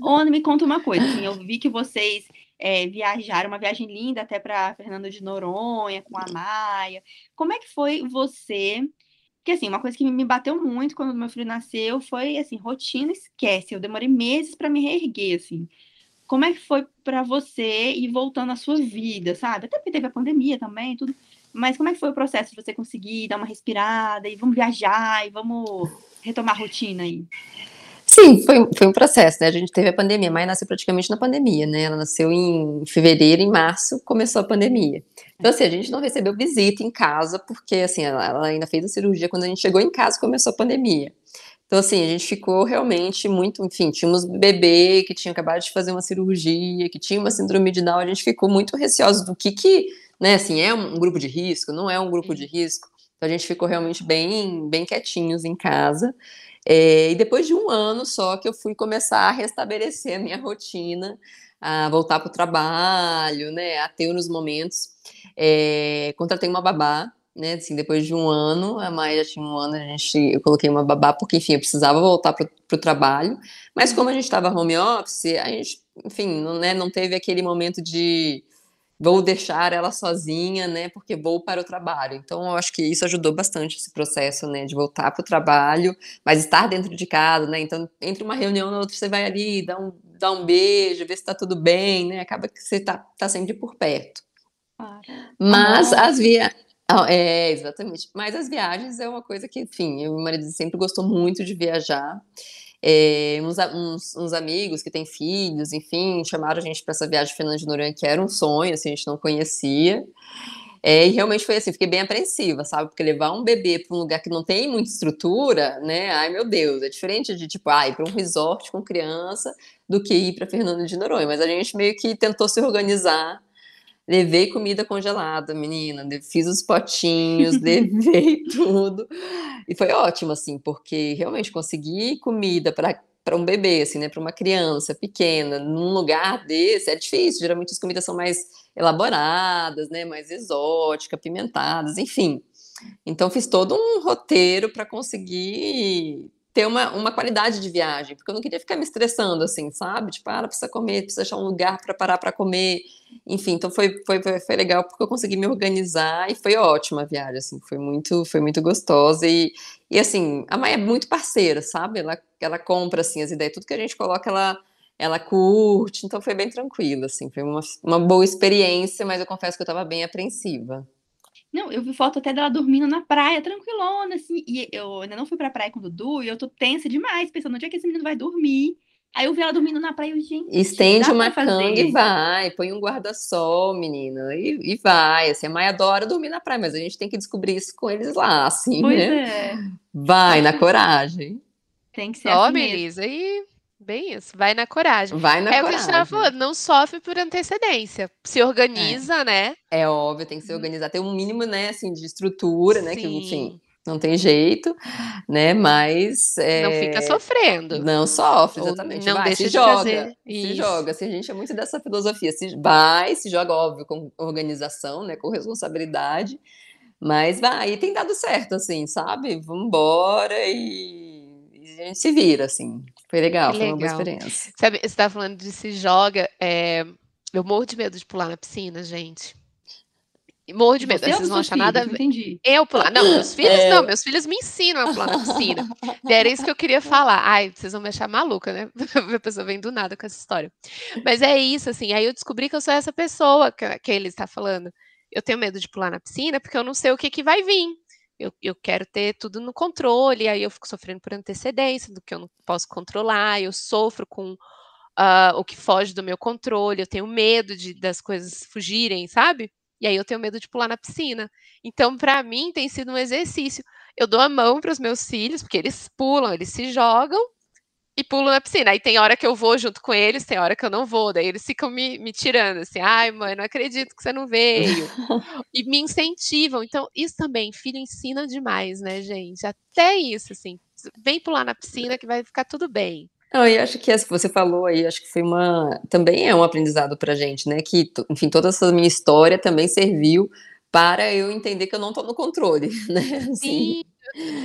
Ona, me conta uma coisa. Assim, eu vi que vocês é, viajaram, uma viagem linda até para Fernando de Noronha, com a Maia. Como é que foi você porque, assim, uma coisa que me bateu muito quando meu filho nasceu foi, assim, rotina esquece. Eu demorei meses para me reerguer, assim. Como é que foi para você ir voltando à sua vida, sabe? Até porque teve a pandemia também, tudo. Mas como é que foi o processo de você conseguir dar uma respirada e vamos viajar e vamos retomar a rotina aí? Sim, foi, foi um processo, né? A gente teve a pandemia, mas nasceu praticamente na pandemia, né? Ela nasceu em fevereiro, em março começou a pandemia. Então, assim, a gente não recebeu visita em casa, porque, assim, ela, ela ainda fez a cirurgia quando a gente chegou em casa começou a pandemia. Então, assim, a gente ficou realmente muito, enfim, tínhamos bebê que tinha acabado de fazer uma cirurgia, que tinha uma síndrome de Down, a gente ficou muito receoso do que que, né, assim, é um grupo de risco, não é um grupo de risco. Então, a gente ficou realmente bem, bem quietinhos em casa. É, e depois de um ano só que eu fui começar a restabelecer a minha rotina, a voltar para o trabalho, né, a ter uns momentos. É, contratei uma babá, né, assim, depois de um ano, a Maia já tinha um ano, a gente, eu coloquei uma babá porque, enfim, eu precisava voltar para o trabalho, mas como a gente estava home office, a gente, enfim, não, né, não teve aquele momento de, vou deixar ela sozinha, né, porque vou para o trabalho. Então, eu acho que isso ajudou bastante esse processo, né, de voltar para o trabalho, mas estar dentro de casa, né, então, entre uma reunião e outra, você vai ali, dá um, dá um beijo, vê se está tudo bem, né, acaba que você está tá sempre por perto. Mas as via... É, exatamente. Mas as viagens é uma coisa que, enfim, meu marido sempre gostou muito de viajar. É, uns, uns, uns, amigos que têm filhos, enfim, chamaram a gente para essa viagem Fernando de Noronha, que era um sonho, assim, a gente não conhecia. É, e realmente foi assim, fiquei bem apreensiva, sabe? Porque levar um bebê para um lugar que não tem muita estrutura, né? Ai, meu Deus, é diferente de tipo, ir para um resort com criança do que ir para Fernando de Noronha. Mas a gente meio que tentou se organizar Levei comida congelada, menina. Fiz os potinhos, levei tudo. E foi ótimo, assim, porque realmente consegui comida para para um bebê, assim, né, para uma criança pequena, num lugar desse, é difícil. Geralmente as comidas são mais elaboradas, né, mais exóticas, pimentadas, enfim. Então fiz todo um roteiro para conseguir ter uma, uma qualidade de viagem, porque eu não queria ficar me estressando assim, sabe? Tipo, ah, precisa comer, precisa achar um lugar para parar para comer. Enfim, então foi, foi, foi legal porque eu consegui me organizar e foi ótima a viagem, assim, foi muito, foi muito gostosa e, e assim, a Maia é muito parceira, sabe? Ela, ela compra, assim, as ideias, tudo que a gente coloca, ela, ela curte, então foi bem tranquilo, assim, foi uma, uma boa experiência, mas eu confesso que eu estava bem apreensiva. Não, eu vi foto até dela dormindo na praia, tranquilona, assim. E eu ainda não fui pra praia com o Dudu e eu tô tensa demais, pensando onde é que esse menino vai dormir. Aí eu vi ela dormindo na praia e gente. Estende uma canga e vai, põe um guarda-sol, menina, e, e vai. Assim, a Maia adora dormir na praia, mas a gente tem que descobrir isso com eles lá, assim, pois né? É. Vai, na coragem. Tem que ser Ó, assim Melissa, e Bem isso, vai na coragem. Vai na é coragem. É o que a gente estava falando, não sofre por antecedência. Se organiza, é. né? É óbvio, tem que se uhum. organizar. Tem um mínimo, né, assim, de estrutura, Sim. né? Que, enfim, não tem jeito, né? Mas. É... Não fica sofrendo. Não sofre, exatamente. Não vai, deixa se de joga, fazer. Se isso. joga. Se a gente é muito dessa filosofia. Se vai, se joga, óbvio, com organização, né? Com responsabilidade. Mas vai, e tem dado certo, assim, sabe? Vamos embora e a gente se vira, assim. Foi legal, que foi legal. uma boa experiência. Sabe, você tá falando de se joga. É... Eu morro de medo de pular na piscina, gente. Morro de medo. Você vocês não acham nada. Entendi. Eu pular. Não, meus filhos é... não. Meus filhos me ensinam a pular na piscina. e era isso que eu queria falar. Ai, vocês vão me achar maluca, né? A pessoa vem do nada com essa história. Mas é isso, assim. Aí eu descobri que eu sou essa pessoa que, que ele está falando. Eu tenho medo de pular na piscina porque eu não sei o que, que vai vir eu, eu quero ter tudo no controle, aí eu fico sofrendo por antecedência do que eu não posso controlar, eu sofro com uh, o que foge do meu controle, eu tenho medo de, das coisas fugirem, sabe? E aí eu tenho medo de pular na piscina. Então, para mim, tem sido um exercício. Eu dou a mão para os meus filhos, porque eles pulam, eles se jogam, e pulo na piscina. Aí tem hora que eu vou junto com eles, tem hora que eu não vou. Daí eles ficam me, me tirando, assim, ai, mãe, não acredito que você não veio. e me incentivam. Então, isso também, filho ensina demais, né, gente? Até isso, assim, vem pular na piscina que vai ficar tudo bem. Não, e acho que essa que você falou aí, acho que foi uma. Também é um aprendizado pra gente, né? Que, enfim, toda essa minha história também serviu para eu entender que eu não estou no controle, né? Assim. Sim,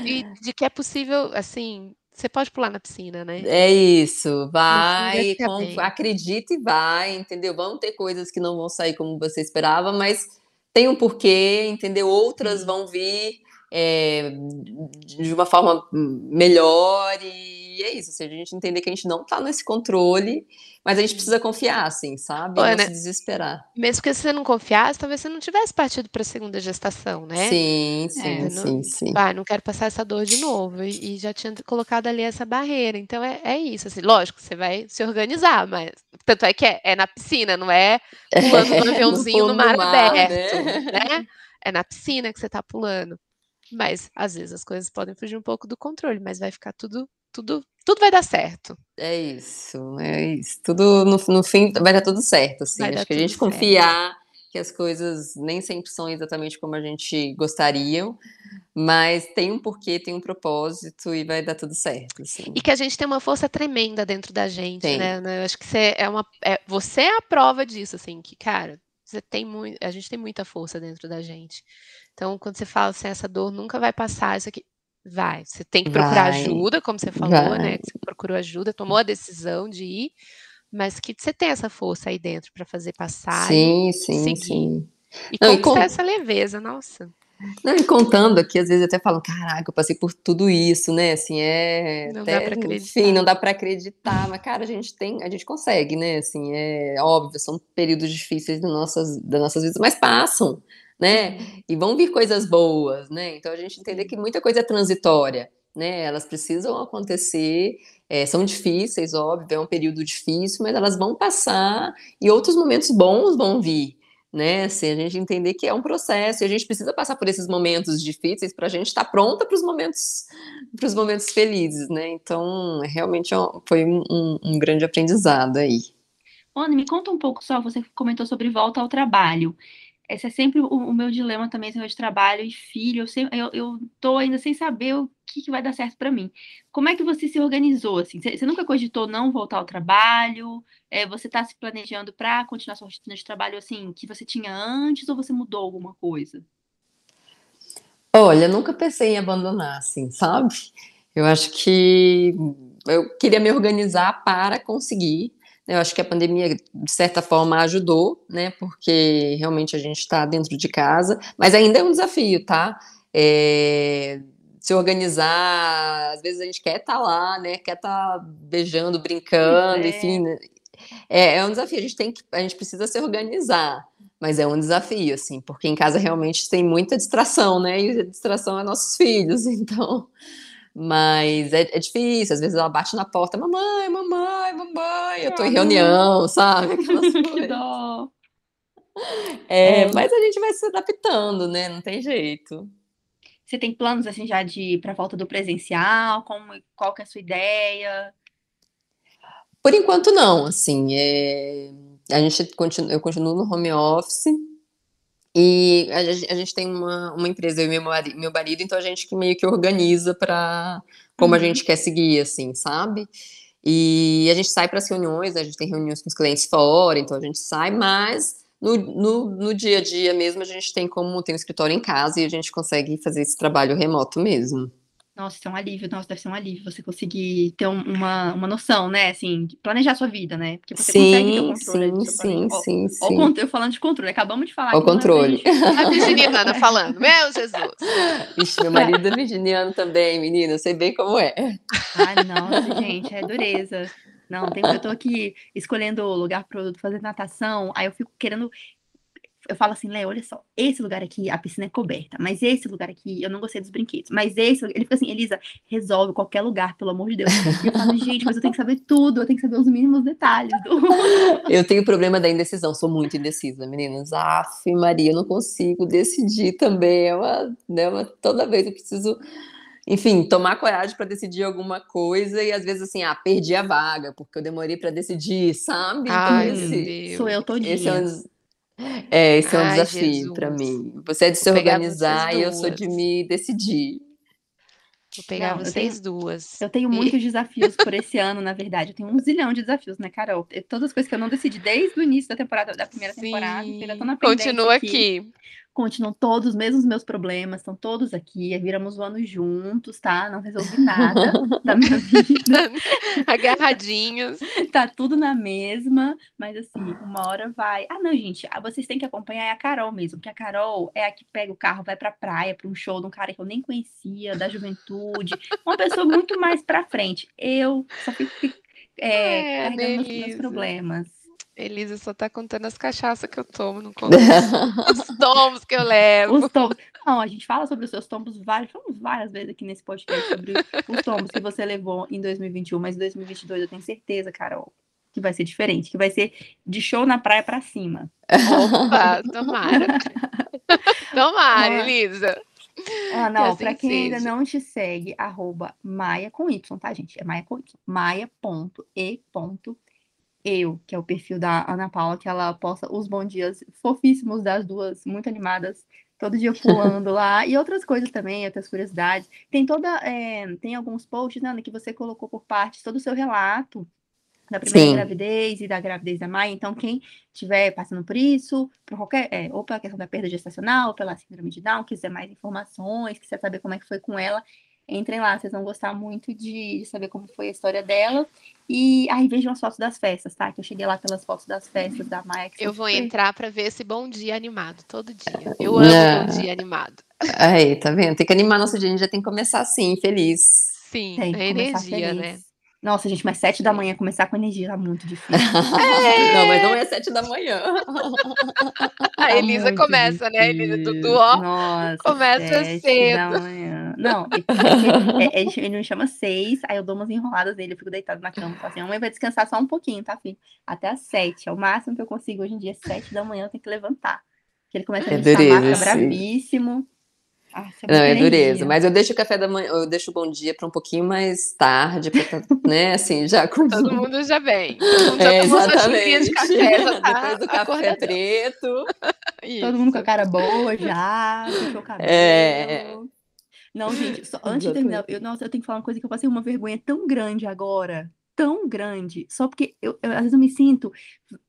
e de que é possível, assim, você pode pular na piscina, né? É isso, vai, com, acredita e vai, entendeu? Vão ter coisas que não vão sair como você esperava, mas tem um porquê, entendeu? Outras Sim. vão vir é, de uma forma melhor e é isso. Se a gente entender que a gente não está nesse controle, mas a gente precisa confiar, assim, sabe? Olha, não né? se desesperar. Mesmo que você não confiasse, talvez você não tivesse partido para a segunda gestação, né? Sim, sim, é, sim, não, sim. Vai, não quero passar essa dor de novo. E, e, já tinha colocado ali essa barreira. Então é, é isso, assim, lógico, você vai se organizar, mas tanto é que é, é na piscina, não é pulando é, no aviãozinho no, no mar, mar aberto, né? né? É na piscina que você está pulando. Mas às vezes as coisas podem fugir um pouco do controle, mas vai ficar tudo tudo, tudo vai dar certo. É isso, é isso. Tudo no, no fim vai dar tudo certo, assim. Vai Acho que a gente certo. confiar que as coisas nem sempre são exatamente como a gente gostaria, mas tem um porquê, tem um propósito e vai dar tudo certo. Assim. E que a gente tem uma força tremenda dentro da gente, tem. né? Eu acho que você é uma, é, você é a prova disso, assim, que cara, você tem muito, a gente tem muita força dentro da gente. Então, quando você fala assim, essa dor nunca vai passar, isso aqui, Vai, você tem que procurar vai. ajuda, como você falou, né, vai. né? Você procurou ajuda, tomou a decisão de ir, mas que você tem essa força aí dentro para fazer passar. Sim, sim, seguir. sim. E Não, conquistar e com... essa leveza, nossa. Não, e contando aqui, às vezes até falam, caraca, eu passei por tudo isso, né? Assim, é. Não até, dá pra acreditar. Enfim, não dá para acreditar, mas, cara, a gente tem, a gente consegue, né? Assim, é óbvio, são períodos difíceis das nossas, das nossas vidas, mas passam, né? Uhum. E vão vir coisas boas, né? Então a gente entender que muita coisa é transitória, né? Elas precisam acontecer, é, são difíceis, óbvio, é um período difícil, mas elas vão passar e outros momentos bons vão vir né? Assim, a gente entender que é um processo e a gente precisa passar por esses momentos difíceis para a gente estar tá pronta para os momentos, para os momentos felizes, né? Então, realmente é foi um, um, um grande aprendizado aí. Ana, me conta um pouco só, você comentou sobre volta ao trabalho. Esse é sempre o, o meu dilema também, esse de trabalho e filho. Eu, eu, eu tô ainda sem saber o que, que vai dar certo para mim. Como é que você se organizou? Assim? Você, você nunca cogitou não voltar ao trabalho? É, você está se planejando para continuar sua rotina de trabalho assim que você tinha antes ou você mudou alguma coisa? Olha, nunca pensei em abandonar, assim, sabe? Eu acho que eu queria me organizar para conseguir eu acho que a pandemia, de certa forma, ajudou, né? Porque realmente a gente está dentro de casa, mas ainda é um desafio, tá? É, se organizar, às vezes a gente quer estar tá lá, né? Quer estar tá beijando, brincando, é. enfim. Né? É, é um desafio, a gente tem que, a gente precisa se organizar, mas é um desafio, assim, porque em casa realmente tem muita distração, né? E a distração é nossos filhos, então mas é, é, difícil, às vezes ela bate na porta, mamãe, mamãe, mamãe, eu tô em reunião, sabe? Que dó. É, é, mas a gente vai se adaptando, né? Não tem jeito. Você tem planos assim já de para volta do presencial? Como, qual que é a sua ideia? Por enquanto não, assim, é... a gente continua, eu continuo no home office, e a, a, gente tem uma, uma empresa, eu e meu marido, meu marido, então a gente que meio que organiza para como uhum. a gente quer seguir, assim, sabe? E a gente sai para as reuniões, a gente tem reuniões com os clientes fora, então a gente sai, mas no, no, no, dia a dia mesmo a gente tem como tem um escritório em casa e a gente consegue fazer esse trabalho remoto mesmo. Nossa, isso é um alívio, nossa, deve ser um alívio você conseguir ter uma, uma noção, né? Assim, planejar sua vida, né? Porque você sim, consegue ter o controle. Sim, sim, sim, sim. Ó, eu falando de controle, acabamos de falar. O controle. A virginiana falando, meu Jesus. Vixe, meu marido é virginiano também, menina, eu sei bem como é. Ai, nossa, gente, é dureza. Não, tem, eu tô aqui escolhendo o lugar para fazer natação, aí eu fico querendo eu falo assim, Léo, olha só, esse lugar aqui, a piscina é coberta, mas esse lugar aqui, eu não gostei dos brinquedos, mas esse, ele fica assim, Elisa, resolve qualquer lugar, pelo amor de Deus. E eu falo, gente, mas eu tenho que saber tudo, eu tenho que saber os mínimos detalhes. Do... Eu tenho problema da indecisão, sou muito indecisa, meninas. Aff, Maria, eu não consigo decidir também, é uma, né, uma toda vez eu preciso enfim, tomar coragem para decidir alguma coisa e às vezes assim, ah, perdi a vaga porque eu demorei para decidir, sabe? Ai, então, esse, sou eu todinha. Esse é um, é, esse é um Ai, desafio para mim. Você é de se organizar e eu sou de me decidir. Vou pegar Não, vocês tenho, duas. Eu tenho muitos desafios por esse ano, na verdade. Eu tenho um zilhão de desafios, né, Carol? Todas as coisas que eu não decidi desde o início da temporada, da primeira Sim. temporada. Ainda tô na Continua aqui. aqui continuam todos os mesmos meus problemas, estão todos aqui, viramos o ano juntos, tá? Não resolvi nada da minha vida. Agarradinhos. tá tudo na mesma, mas assim, uma hora vai. Ah, não, gente, ah, vocês têm que acompanhar é a Carol mesmo, porque a Carol é a que pega o carro, vai pra praia, pra um show de um cara que eu nem conhecia, da juventude, uma pessoa muito mais pra frente. Eu só fico é, é, carregando meus problemas. Elisa só tá contando as cachaças que eu tomo, não conta os tombos que eu levo. Os tombos. Não, a gente fala sobre os seus tombos várias, falamos várias vezes aqui nesse podcast sobre os tombos que você levou em 2021, mas em 2022 eu tenho certeza, Carol, que vai ser diferente, que vai ser de show na praia para cima. Opa, tomara. tomara, Elisa. Ah, não, assim quem seja. ainda não te segue, arroba Maia com Y, tá, gente? É Maia com Y. Maia.e eu, que é o perfil da Ana Paula, que ela posta os bons dias fofíssimos das duas, muito animadas, todo dia pulando lá, e outras coisas também, outras curiosidades. Tem toda, é, tem alguns posts, né, que você colocou por parte todo o seu relato da primeira Sim. gravidez e da gravidez da Maia. Então, quem estiver passando por isso, por qualquer, é, ou pela questão da perda gestacional, ou pela síndrome de Down, quiser mais informações, quiser saber como é que foi com ela, Entrem lá, vocês vão gostar muito de, de saber como foi a história dela. E aí vejam as fotos das festas, tá? Que eu cheguei lá pelas fotos das festas da Maia. Eu vou entrar para ver esse bom dia animado todo dia. Eu amo Não. bom dia animado. Aí, tá vendo? Tem que animar nosso dia, a gente já tem que começar assim, feliz. Sim, tem é energia, né? Nossa, gente, mas sete da manhã começar com energia tá muito difícil. É. Não, mas não é sete da manhã. A tá Elisa começa, difícil. né? Elisa Dudu, ó. Nossa, começa cedo. Da manhã. Não, é, é, ele me chama seis, aí eu dou umas enroladas nele, eu fico deitado na cama. Falo assim, a mãe vai descansar só um pouquinho, tá, filho? Até às sete. É o máximo que eu consigo hoje em dia, sete da manhã, eu tenho que levantar. Porque ele começa a me é chamar, fica bravíssimo. Ah, é não, é dureza. Mas eu deixo o café da manhã, eu deixo o bom dia para um pouquinho mais tarde, pra, tá, né, assim, já com... Todo mundo já vem. Todo mundo já é, exatamente. de café, já tá Depois do café preto. Todo mundo com a cara boa já, o cabelo. É... Não, gente, só, antes de terminar, eu, nossa, eu tenho que falar uma coisa que eu passei uma vergonha tão grande agora tão grande, só porque eu, eu, às vezes eu me sinto,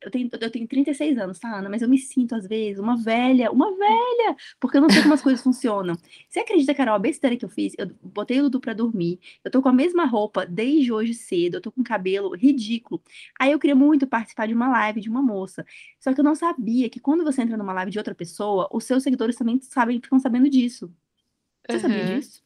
eu tenho, eu tenho 36 anos, tá, Ana? Mas eu me sinto, às vezes, uma velha, uma velha, porque eu não sei como as coisas funcionam. Você acredita, Carol, a besteira que eu fiz? Eu botei o Dudu pra dormir, eu tô com a mesma roupa desde hoje cedo, eu tô com cabelo ridículo. Aí eu queria muito participar de uma live de uma moça, só que eu não sabia que quando você entra numa live de outra pessoa, os seus seguidores também sabem, ficam sabendo disso. Você uhum. sabia disso?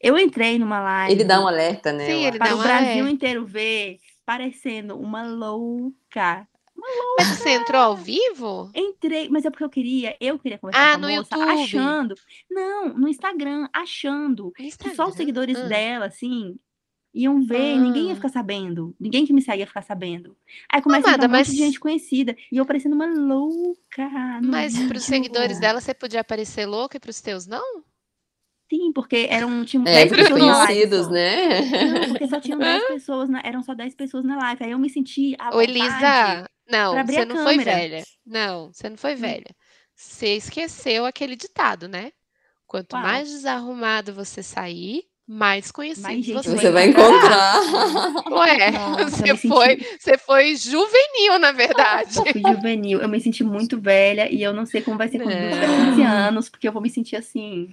Eu entrei numa live. Ele dá um alerta, né? Sim, ele para dá um o Brasil alerta. inteiro ver, parecendo uma louca. Uma louca. Mas você entrou ao vivo? Entrei, mas é porque eu queria, eu queria conversar ah, com a no moça, YouTube. achando. Não, no Instagram, achando Instagram? que só os seguidores ah. dela, assim, iam ver, ah. ninguém ia ah. ficar sabendo. Ninguém que me segue ia ficar sabendo. Aí começa Amada, a um mas... monte de gente conhecida. E eu parecendo uma louca. Mas para os seguidores dela, você podia aparecer louca e para os teus, não? Sim, porque eram tinham é, 10 pessoas conhecidos, na live. né? Não, porque só tinham 10 pessoas, na, eram só 10 pessoas na live. Aí eu me senti à Ô, Elisa, não, você não foi velha. Não, você não foi hum. velha. Você esqueceu aquele ditado, né? Quanto Qual? mais desarrumado você sair, mais conhecido mais você, você vai encontrar. Ué, Nossa, você, foi, senti... você foi juvenil, na verdade. Eu fui juvenil. Eu me senti muito velha e eu não sei como vai ser tiver 15 anos, porque eu vou me sentir assim.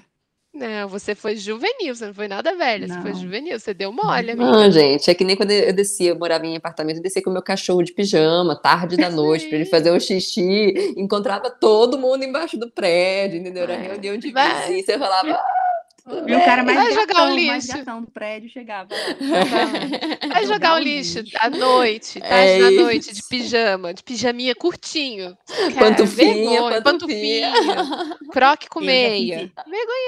Não, você foi juvenil, você não foi nada velha, você foi juvenil, você deu mole, amiga. Não, gente, é que nem quando eu descia, eu morava em apartamento, eu descia com o meu cachorro de pijama, tarde da noite, para ele fazer um xixi, encontrava todo mundo embaixo do prédio, entendeu? Era reunião de visita, você falava, e o cara mais vai gatão, jogar o lixo. mais gatão do prédio chegava lá. Vai jogar o lixo à noite, tarde é da noite, de pijama, de pijaminha curtinho. Pantufinha, pantufinha. Croque com meia.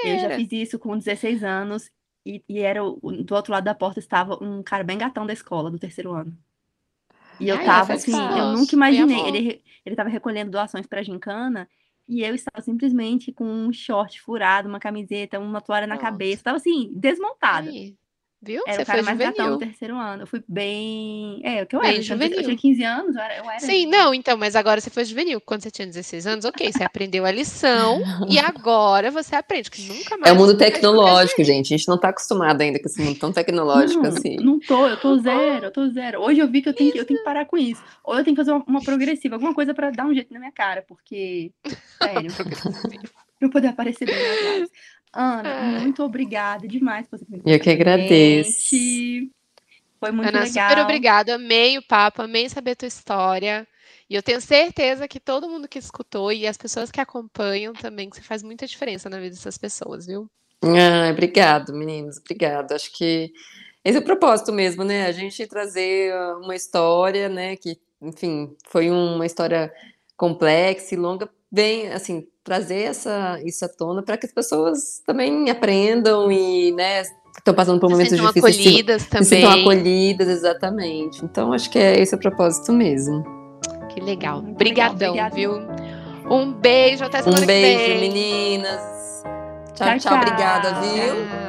Eu já fiz isso com 16 anos e, e era do outro lado da porta estava um cara bem gatão da escola, do terceiro ano. E eu Ai, tava assim, eu nunca imaginei. Ele, ele tava recolhendo doações pra gincana e eu estava simplesmente com um short furado, uma camiseta, uma toalha na cabeça. Estava assim, desmontada. Aí. Viu? Era Você o cara mais juvenil. gatão do terceiro ano. Eu fui bem. É, o que eu bem era. Juvenil. Eu tinha 15 anos, eu era. Eu era Sim, não, então, mas agora você foi juvenil. Quando você tinha 16 anos, ok, você aprendeu a lição e agora você aprende, que nunca mais. É o mundo tecnológico, gente. A gente não tá acostumado ainda com esse mundo tão tecnológico não, assim. Não tô, eu tô zero, eu tô zero. Hoje eu vi que eu tenho, que, eu tenho que parar com isso. Ou eu tenho que fazer uma, uma progressiva, alguma coisa pra dar um jeito na minha cara, porque. Sério. pra eu poder aparecer bem lives. Ana, é. muito obrigada demais por você ter Eu que agradeço. Foi muito Ana, legal. super obrigada. Amei o papo, amei saber a tua história. E eu tenho certeza que todo mundo que escutou e as pessoas que acompanham também, que você faz muita diferença na vida dessas pessoas, viu? Ah, obrigado, meninos. Obrigado. Acho que esse é o propósito mesmo, né? A gente trazer uma história, né? Que, enfim, foi uma história complexa e longa, bem, assim, trazer essa, isso à tona para que as pessoas também aprendam e, né, estão passando por momentos se difíceis. Acolhidas se, também. Se sintam acolhidas, exatamente. Então, acho que é esse o propósito mesmo. Que legal. Obrigadão, viu? Um beijo, até semana um beijo, que vem. meninas. Tchau, tchau, tchau, obrigada, viu? Tchau.